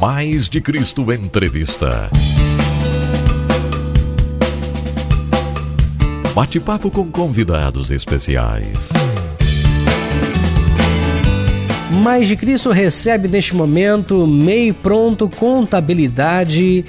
Mais de Cristo Entrevista. Bate-papo com convidados especiais. Mais de Cristo recebe neste momento MEI Pronto Contabilidade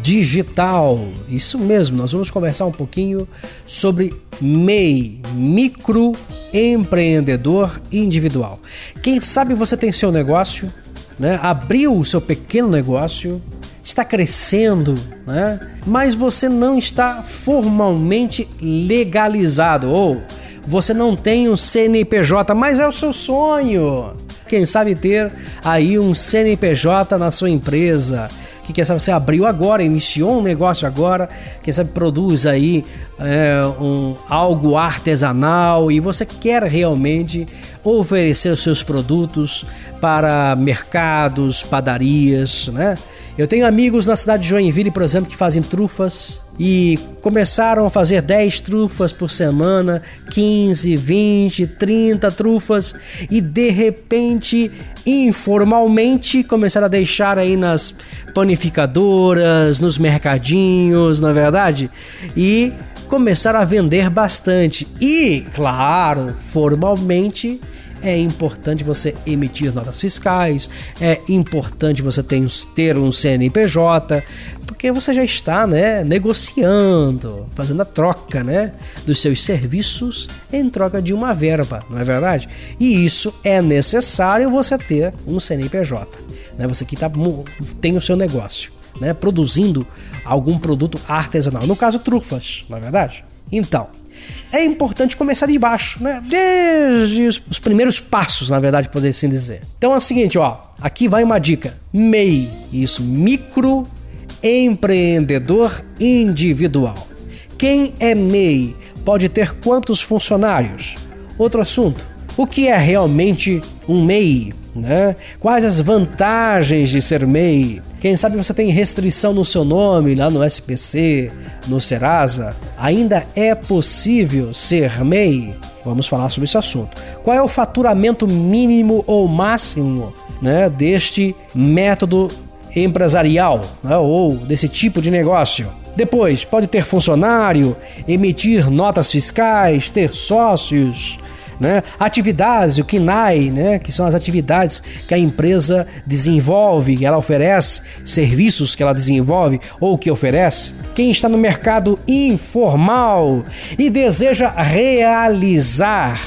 Digital. Isso mesmo, nós vamos conversar um pouquinho sobre MEI, microempreendedor individual. Quem sabe você tem seu negócio, né? abriu o seu pequeno negócio, está crescendo, né? mas você não está formalmente legalizado ou você não tem um CNPJ, mas é o seu sonho. Quem sabe ter aí um CNPJ na sua empresa. Que quem sabe você abriu agora, iniciou um negócio agora, quem sabe produz aí é, um, algo artesanal e você quer realmente oferecer seus produtos para mercados, padarias, né? Eu tenho amigos na cidade de Joinville, por exemplo, que fazem trufas e começaram a fazer 10 trufas por semana, 15, 20, 30 trufas e de repente, informalmente, começaram a deixar aí nas panificadoras, nos mercadinhos, na é verdade? E começaram a vender bastante. E, claro, formalmente é importante você emitir notas fiscais, é importante você ter um CNPJ, porque você já está né, negociando, fazendo a troca né, dos seus serviços em troca de uma verba, não é verdade? E isso é necessário você ter um CNPJ. Né, você que tá, tem o seu negócio, né, produzindo algum produto artesanal, no caso trufas, não é verdade? Então, é importante começar de baixo, né? Desde os, os primeiros passos, na verdade, poder assim dizer. Então é o seguinte, ó, aqui vai uma dica. MEI, isso, micro empreendedor individual. Quem é MEI pode ter quantos funcionários? Outro assunto. O que é realmente um MEI? Né? Quais as vantagens de ser MEI? Quem sabe você tem restrição no seu nome lá no SPC, no Serasa? Ainda é possível ser MEI? Vamos falar sobre esse assunto. Qual é o faturamento mínimo ou máximo né, deste método empresarial né, ou desse tipo de negócio? Depois, pode ter funcionário, emitir notas fiscais, ter sócios, né? Atividades, o KINAI, né? que são as atividades que a empresa desenvolve, ela oferece, serviços que ela desenvolve ou que oferece. Quem está no mercado informal e deseja realizar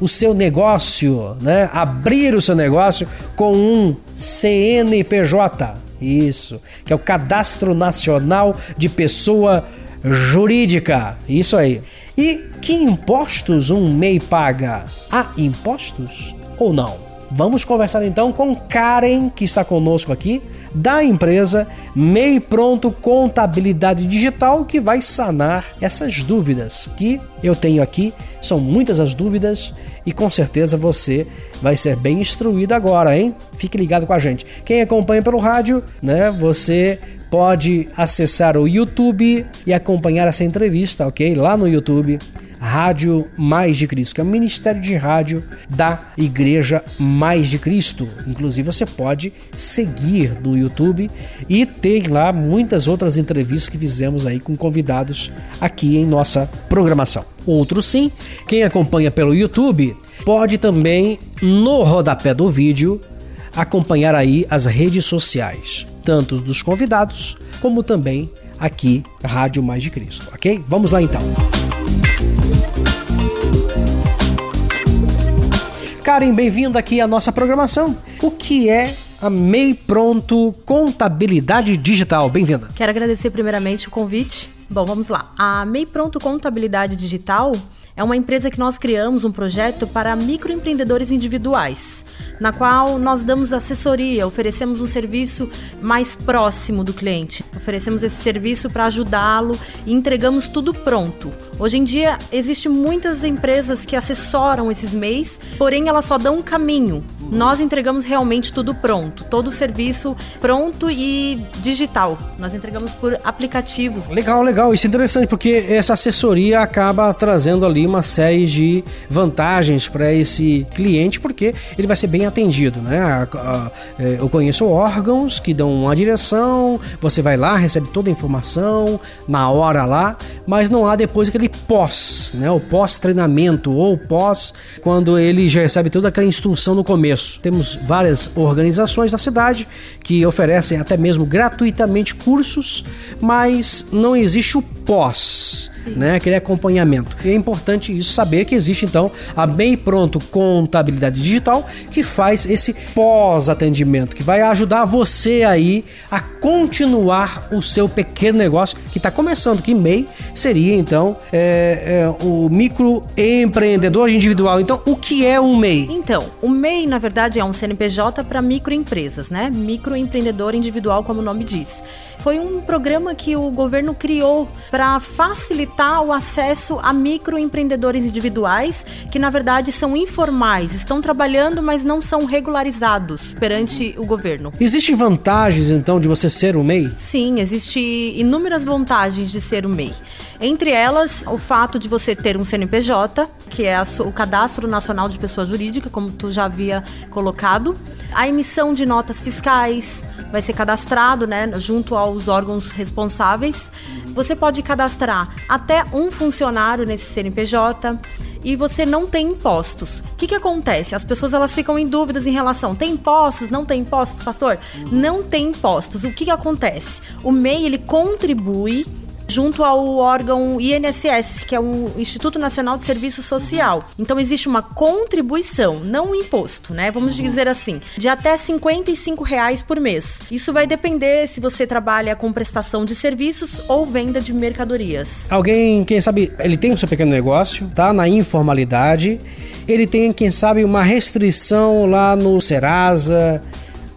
o seu negócio, né? abrir o seu negócio com um CNPJ. Isso, que é o Cadastro Nacional de Pessoa Jurídica. Isso aí. E que impostos um MEI paga? Há impostos ou não? Vamos conversar então com Karen, que está conosco aqui, da empresa MEI Pronto Contabilidade Digital, que vai sanar essas dúvidas que eu tenho aqui. São muitas as dúvidas e com certeza você vai ser bem instruído agora, hein? Fique ligado com a gente. Quem acompanha pelo rádio, né? Você pode acessar o YouTube e acompanhar essa entrevista, ok? Lá no YouTube, Rádio Mais de Cristo, que é o Ministério de Rádio da Igreja Mais de Cristo. Inclusive, você pode seguir no YouTube e ter lá muitas outras entrevistas que fizemos aí com convidados aqui em nossa programação. Outro sim, quem acompanha pelo YouTube pode também no rodapé do vídeo acompanhar aí as redes sociais tanto dos convidados, como também aqui, Rádio Mais de Cristo, ok? Vamos lá então. Karen, bem-vinda aqui à nossa programação. O que é a MEI Pronto Contabilidade Digital? Bem-vinda. Quero agradecer primeiramente o convite. Bom, vamos lá. A MEI Pronto Contabilidade Digital é uma empresa que nós criamos um projeto para microempreendedores individuais, na qual nós damos assessoria, oferecemos um serviço mais próximo do cliente. Oferecemos esse serviço para ajudá-lo e entregamos tudo pronto. Hoje em dia, existem muitas empresas que assessoram esses MEIs, porém elas só dão um caminho, nós entregamos realmente tudo pronto, todo o serviço pronto e digital. Nós entregamos por aplicativos. Legal, legal. Isso é interessante porque essa assessoria acaba trazendo ali uma série de vantagens para esse cliente, porque ele vai ser bem atendido, né? É, eu conheço órgãos que dão uma direção, você vai lá, recebe toda a informação na hora lá, mas não há depois aquele pós, né? O pós-treinamento ou pós quando ele já recebe toda aquela instrução no começo. Temos várias organizações da cidade que oferecem até mesmo gratuitamente cursos, mas não existe o pós, Sim. né? Aquele acompanhamento. E é importante isso saber que existe então a Bem Pronto Contabilidade Digital que faz esse pós-atendimento, que vai ajudar você aí a continuar o seu pequeno negócio que está começando, que MEI seria então é, é, o microempreendedor individual. Então, o que é um MEI? Então, o MEI na verdade é um CNPJ para microempresas, né? Microempreendedor individual, como o nome diz. Foi um programa que o governo criou para facilitar o acesso a microempreendedores individuais que, na verdade, são informais, estão trabalhando, mas não são regularizados perante o governo. Existem vantagens, então, de você ser um MEI? Sim, existem inúmeras vantagens de ser um MEI. Entre elas, o fato de você ter um CNPJ, que é o Cadastro Nacional de Pessoa Jurídica, como tu já havia colocado, a emissão de notas fiscais, vai ser cadastrado, né, junto aos órgãos responsáveis. Você pode cadastrar até um funcionário nesse CNPJ e você não tem impostos. O que, que acontece? As pessoas elas ficam em dúvidas em relação, tem impostos, não tem impostos, pastor? Não tem impostos. O que, que acontece? O MEI ele contribui junto ao órgão INSS, que é o Instituto Nacional de Serviço Social. Então existe uma contribuição, não um imposto, né? Vamos uhum. dizer assim, de até 55 reais por mês. Isso vai depender se você trabalha com prestação de serviços ou venda de mercadorias. Alguém, quem sabe, ele tem o seu pequeno negócio, tá na informalidade, ele tem, quem sabe, uma restrição lá no Serasa,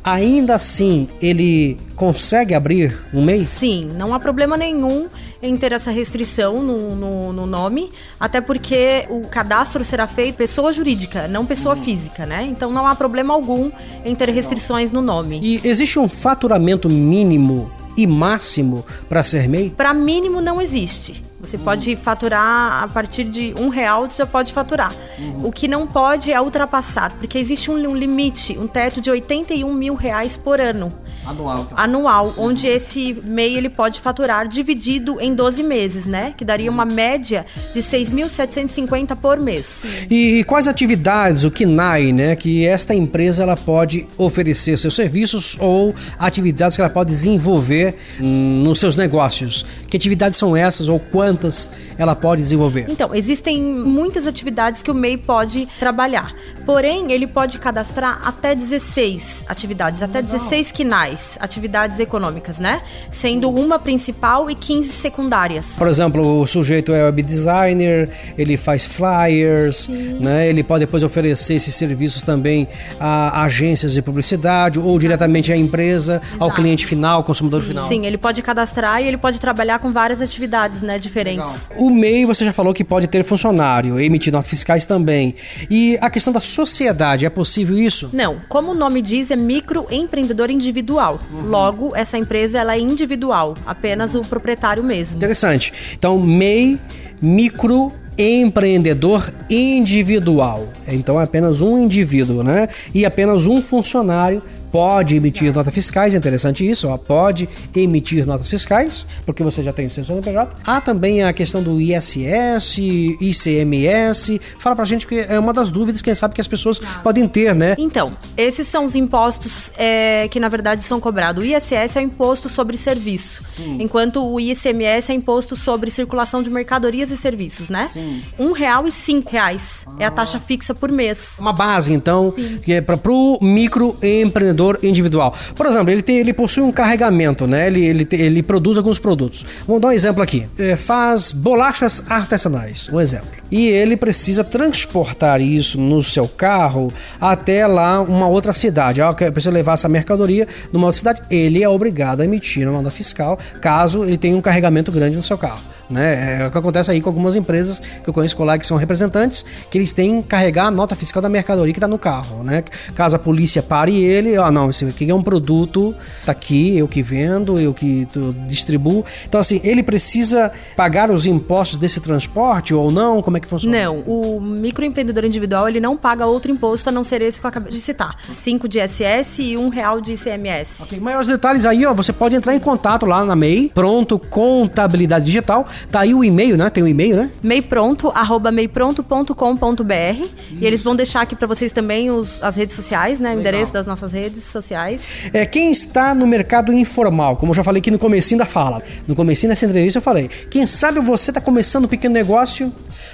ainda assim ele consegue abrir um MEI? Sim, não há problema nenhum em ter essa restrição no, no, no, nome, até porque o cadastro será feito pessoa jurídica, não pessoa física, né? Então não há problema algum em ter restrições no nome. E existe um faturamento mínimo e máximo para ser MEI? Para mínimo não existe. Você pode faturar a partir de um real, você já pode faturar. Uhum. O que não pode é ultrapassar, porque existe um, um, limite, um teto de 81 mil reais por ano. Anual. Então. Anual, onde esse MEI ele pode faturar dividido em 12 meses, né? Que daria uma média de 6.750 por mês. E, e, quais atividades, o KINAI, né? Que esta empresa ela pode oferecer seus serviços ou atividades que ela pode desenvolver hum, nos seus negócios. Que atividades são essas ou quantas ela pode desenvolver? Então, existem muitas atividades que o MEI pode trabalhar. Porém, ele pode cadastrar até 16 atividades, até 16 KINAIs, atividades econômicas, né? Sendo uma principal e 15 secundárias. Por exemplo, o sujeito é web designer, ele faz flyers, Sim. né? Ele pode depois oferecer esses serviços também a agências de publicidade ou diretamente à empresa, Exato. ao cliente final, consumidor Sim. final. Sim, ele pode cadastrar e ele pode trabalhar com várias atividades, né, diferentes. Legal. O MEI, você já falou que pode ter funcionário, emitir notas fiscais também. E a questão da sociedade, é possível isso? Não, como o nome diz, é microempreendedor individual. Uhum. Logo, essa empresa ela é individual, apenas o proprietário mesmo. Interessante. Então, MEI, micro empreendedor individual. Então é apenas um indivíduo, né? E apenas um funcionário pode emitir notas fiscais, é interessante isso, ó, pode emitir notas fiscais, porque você já tem o seu CNPJ. Há também a questão do ISS, ICMS. Fala pra gente que é uma das dúvidas, quem sabe, que as pessoas podem ter, né? Então, esses são os impostos é, que na verdade são cobrados. O ISS é o imposto sobre serviço, Sim. enquanto o ICMS é imposto sobre circulação de mercadorias e serviços, né? Sim. Um real e cinco reais ah. é a taxa fixa por mês. Uma base, então, Sim. que é para pro microempreendedor individual. Por exemplo, ele, tem, ele possui um carregamento, né? Ele, ele, ele produz alguns produtos. Vamos dar um exemplo aqui. É, faz bolachas artesanais, um exemplo. E ele precisa transportar isso no seu carro até lá uma outra cidade. Ah, precisa levar essa mercadoria numa outra cidade. Ele é obrigado a emitir uma nota fiscal caso ele tenha um carregamento grande no seu carro Né? É o que acontece aí com algumas empresas que eu conheço colegas que são representantes, que eles têm que carregar a nota fiscal da mercadoria que está no carro. Né? Caso a polícia pare ele, ó, não, esse aqui é um produto, tá aqui, eu que vendo, eu que distribuo. Então, assim, ele precisa pagar os impostos desse transporte ou não? Como é que funciona? Não, o microempreendedor individual ele não paga outro imposto a não ser esse que eu acabei de citar. 5 de ISS e um real de ICMS. Okay, maiores detalhes aí, ó, você pode entrar em contato lá na MEI, pronto, contabilidade digital. Tá aí o e-mail, né? Tem o um e-mail, né? meipronto, arroba meipronto.com.br e eles vão deixar aqui para vocês também os, as redes sociais, né? O endereço das nossas redes sociais. É, quem está no mercado informal, como eu já falei aqui no comecinho da fala, no comecinho dessa entrevista eu falei, quem sabe você está começando um pequeno negócio,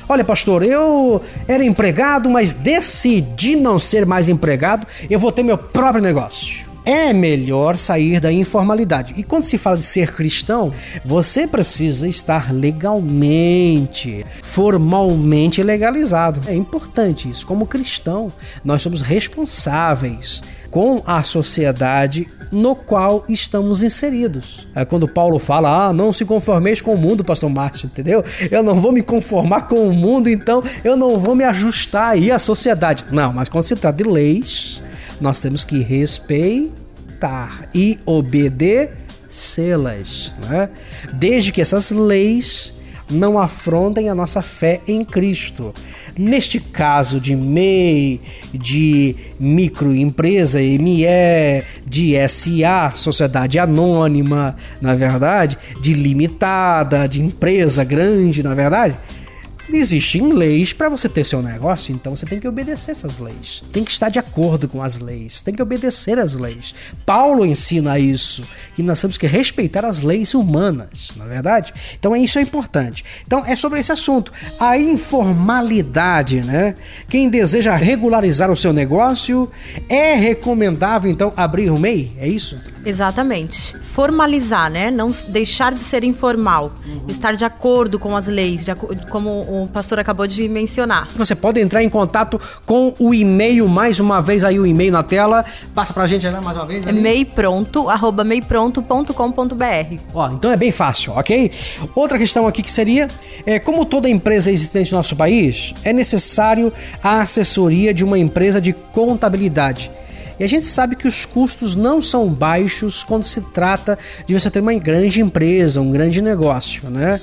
olha pastor, eu era empregado, mas decidi não ser mais empregado, eu vou ter meu próprio negócio é melhor sair da informalidade. E quando se fala de ser cristão, você precisa estar legalmente, formalmente legalizado. É importante isso. Como cristão, nós somos responsáveis com a sociedade no qual estamos inseridos. É quando Paulo fala, ah, não se conformeis com o mundo, pastor Márcio, entendeu? Eu não vou me conformar com o mundo, então eu não vou me ajustar aí à sociedade. Não, mas quando se trata de leis, nós temos que respeitar e obedecê-las, né? desde que essas leis não afrontem a nossa fé em Cristo. Neste caso de MEI, de microempresa, ME, de SA, sociedade anônima, na verdade, de limitada, de empresa grande, na verdade, Existem leis para você ter seu negócio, então você tem que obedecer essas leis. Tem que estar de acordo com as leis, tem que obedecer as leis. Paulo ensina isso, que nós temos que respeitar as leis humanas, na é verdade? Então é isso é importante. Então é sobre esse assunto, a informalidade, né? Quem deseja regularizar o seu negócio, é recomendável então abrir o MEI, é isso? Exatamente. Formalizar, né? Não deixar de ser informal, uhum. estar de acordo com as leis, de, como o pastor acabou de mencionar. Você pode entrar em contato com o e-mail, mais uma vez aí o e-mail na tela. Passa pra gente né, mais uma vez. É meipronto, arroba meipronto.com.br. Ó, então é bem fácil, ok? Outra questão aqui que seria, é, como toda empresa existente no nosso país, é necessário a assessoria de uma empresa de contabilidade. E a gente sabe que os custos não são baixos quando se trata de você ter uma grande empresa, um grande negócio, né?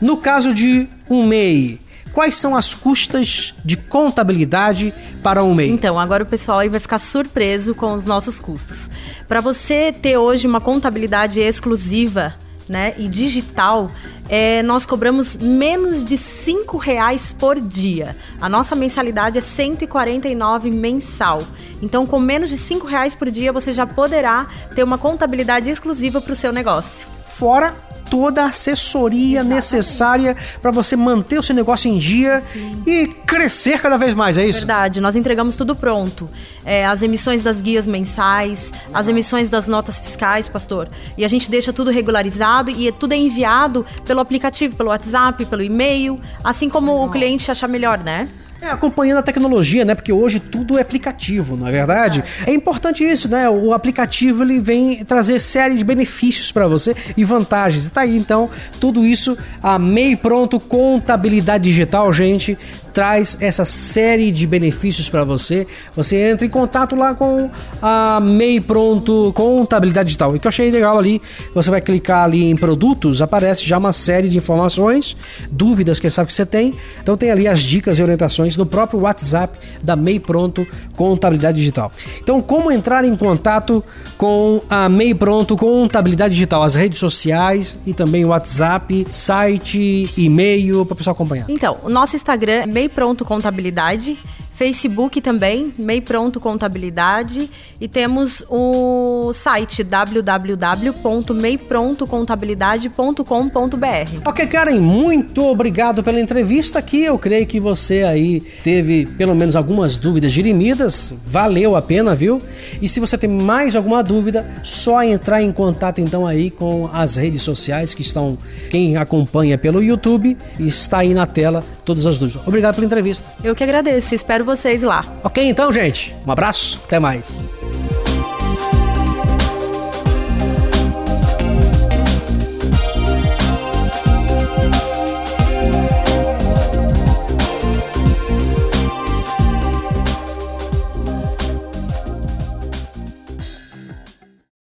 No caso de um MEI, quais são as custas de contabilidade para um MEI? Então, agora o pessoal aí vai ficar surpreso com os nossos custos. Para você ter hoje uma contabilidade exclusiva né, e digital, é, nós cobramos menos de cinco reais por dia. A nossa mensalidade é 149 mensal. Então, com menos de cinco reais por dia, você já poderá ter uma contabilidade exclusiva para o seu negócio. Fora toda a assessoria Exatamente. necessária para você manter o seu negócio em dia Sim. e crescer cada vez mais, é isso? Verdade, nós entregamos tudo pronto. É, as emissões das guias mensais, as emissões das notas fiscais, pastor. E a gente deixa tudo regularizado e tudo é enviado pelo aplicativo, pelo WhatsApp, pelo e-mail, assim como o cliente achar melhor, né? É, acompanhando a tecnologia, né? Porque hoje tudo é aplicativo, não é verdade? É, é importante isso, né? O aplicativo ele vem trazer série de benefícios para você e vantagens. E tá aí então tudo isso a MEI pronto contabilidade digital, gente, traz essa série de benefícios para você. Você entra em contato lá com a MEI Pronto Contabilidade Digital. E que eu achei legal ali, você vai clicar ali em produtos, aparece já uma série de informações, dúvidas, quem sabe que você tem. Então tem ali as dicas e orientações no próprio WhatsApp da MEI Pronto Contabilidade Digital. Então, como entrar em contato com a MEI Pronto Contabilidade Digital? As redes sociais e também o WhatsApp, site, e-mail, para o pessoal acompanhar. Então, o nosso Instagram é MEI Pronto Contabilidade. Facebook também, MEI Pronto Contabilidade. E temos o site www.meiprontocontabilidade.com.br. Ok, Karen, muito obrigado pela entrevista aqui. Eu creio que você aí teve pelo menos algumas dúvidas dirimidas. Valeu a pena, viu? E se você tem mais alguma dúvida, só entrar em contato então aí com as redes sociais que estão, quem acompanha pelo YouTube, está aí na tela todas as dúvidas. Obrigado pela entrevista. Eu que agradeço, espero vocês lá. Ok, então, gente. Um abraço, até mais.